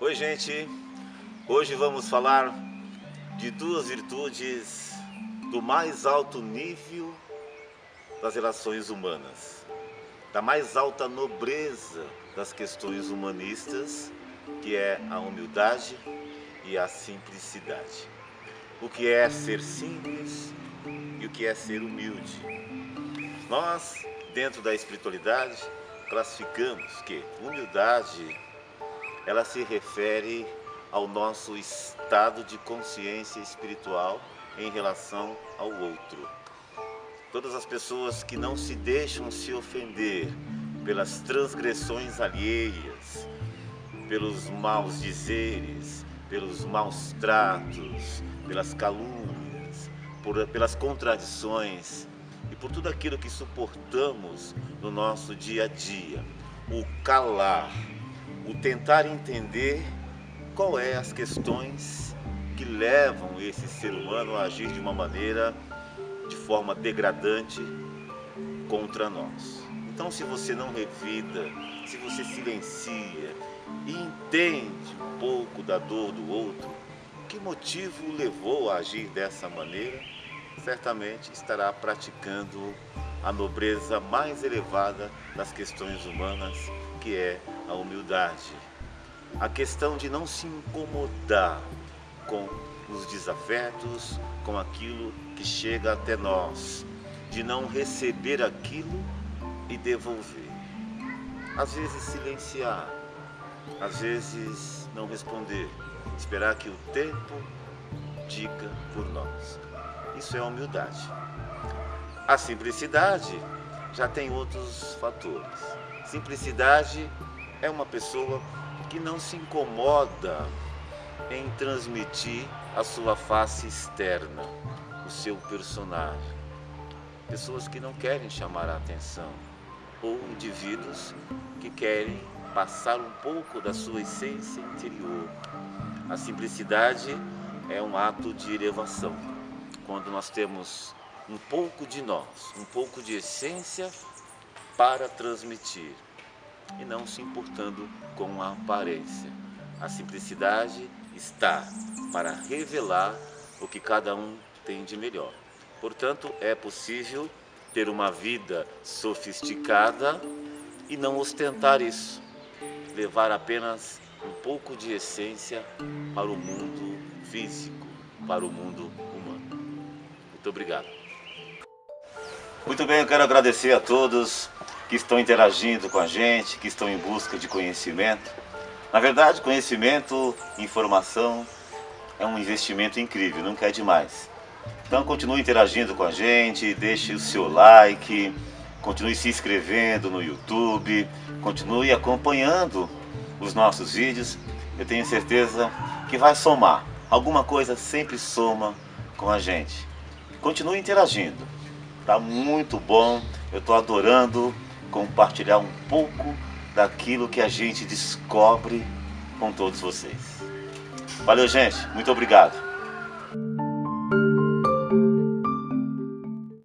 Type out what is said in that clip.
Oi, gente. Hoje vamos falar de duas virtudes do mais alto nível das relações humanas, da mais alta nobreza das questões humanistas, que é a humildade e a simplicidade. O que é ser simples e o que é ser humilde. Nós, dentro da espiritualidade, classificamos que humildade ela se refere ao nosso estado de consciência espiritual em relação ao outro. Todas as pessoas que não se deixam se ofender pelas transgressões alheias, pelos maus dizeres, pelos maus tratos, pelas calúnias, por, pelas contradições e por tudo aquilo que suportamos no nosso dia a dia. O calar, o tentar entender qual é as questões que levam esse ser humano a agir de uma maneira de forma degradante contra nós. Então, se você não revida, se você silencia e entende um pouco da dor do outro, que motivo o levou a agir dessa maneira, certamente estará praticando a nobreza mais elevada das questões humanas, que é a humildade. A questão de não se incomodar com os desafetos, com aquilo que chega até nós, de não receber aquilo e devolver. Às vezes silenciar, às vezes não responder, esperar que o tempo diga por nós. Isso é humildade. A simplicidade já tem outros fatores. Simplicidade é uma pessoa que não se incomoda em transmitir a sua face externa, o seu personagem. Pessoas que não querem chamar a atenção ou indivíduos que querem passar um pouco da sua essência interior. A simplicidade é um ato de elevação. Quando nós temos um pouco de nós, um pouco de essência para transmitir e não se importando com a aparência. A simplicidade está para revelar o que cada um tem de melhor. Portanto, é possível ter uma vida sofisticada e não ostentar isso, levar apenas um pouco de essência para o mundo físico, para o mundo humano. Muito obrigado. Muito bem, eu quero agradecer a todos que estão interagindo com a gente, que estão em busca de conhecimento. Na verdade, conhecimento, informação é um investimento incrível, nunca é demais. Então continue interagindo com a gente, deixe o seu like, continue se inscrevendo no YouTube, continue acompanhando os nossos vídeos. Eu tenho certeza que vai somar. Alguma coisa sempre soma com a gente. Continue interagindo. Tá muito bom. Eu estou adorando compartilhar um pouco daquilo que a gente descobre com todos vocês. Valeu, gente. Muito obrigado.